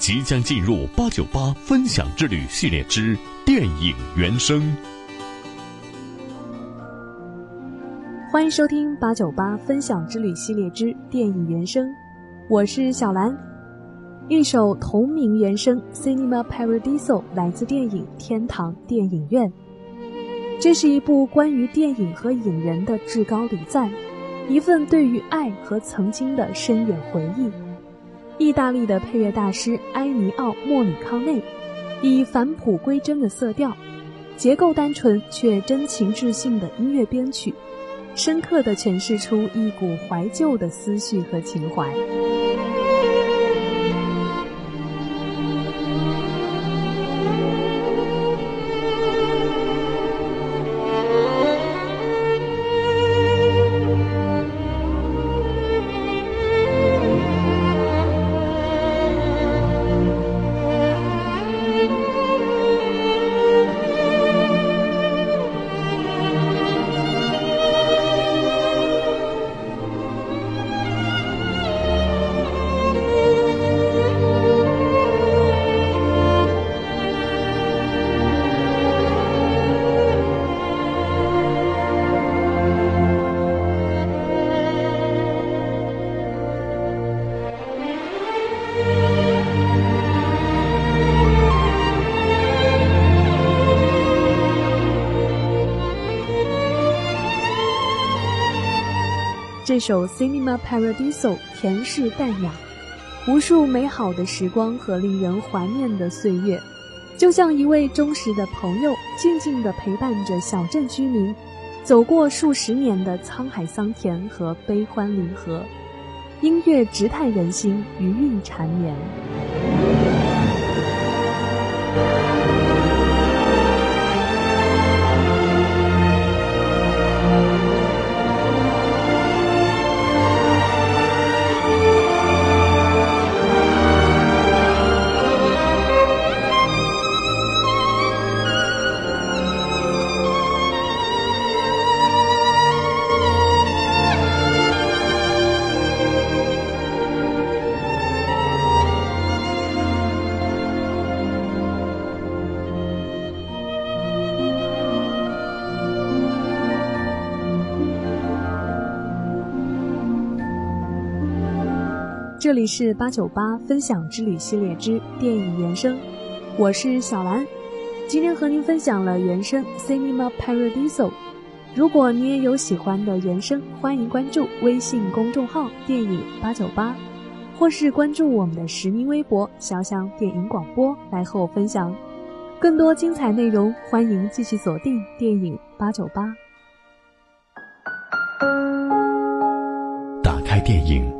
即将进入八九八分享之旅系列之电影原声。欢迎收听八九八分享之旅系列之电影原声，我是小兰。一首同名原声《Cinema Paradiso》来自电影《天堂电影院》。这是一部关于电影和影人的至高礼赞，一份对于爱和曾经的深远回忆。意大利的配乐大师埃尼奥·莫里康内，以返璞归真的色调，结构单纯却真情至性的音乐编曲。深刻地诠释出一股怀旧的思绪和情怀。这首《Cinema Paradiso》甜适淡雅，无数美好的时光和令人怀念的岁月，就像一位忠实的朋友，静静地陪伴着小镇居民，走过数十年的沧海桑田和悲欢离合。音乐直探人心，余韵缠绵。这里是八九八分享之旅系列之电影原声，我是小兰，今天和您分享了原声《Cinema Paradiso》。如果你也有喜欢的原声，欢迎关注微信公众号“电影八九八”，或是关注我们的实名微博“潇湘电影广播”来和我分享更多精彩内容。欢迎继续锁定电影八九八，打开电影。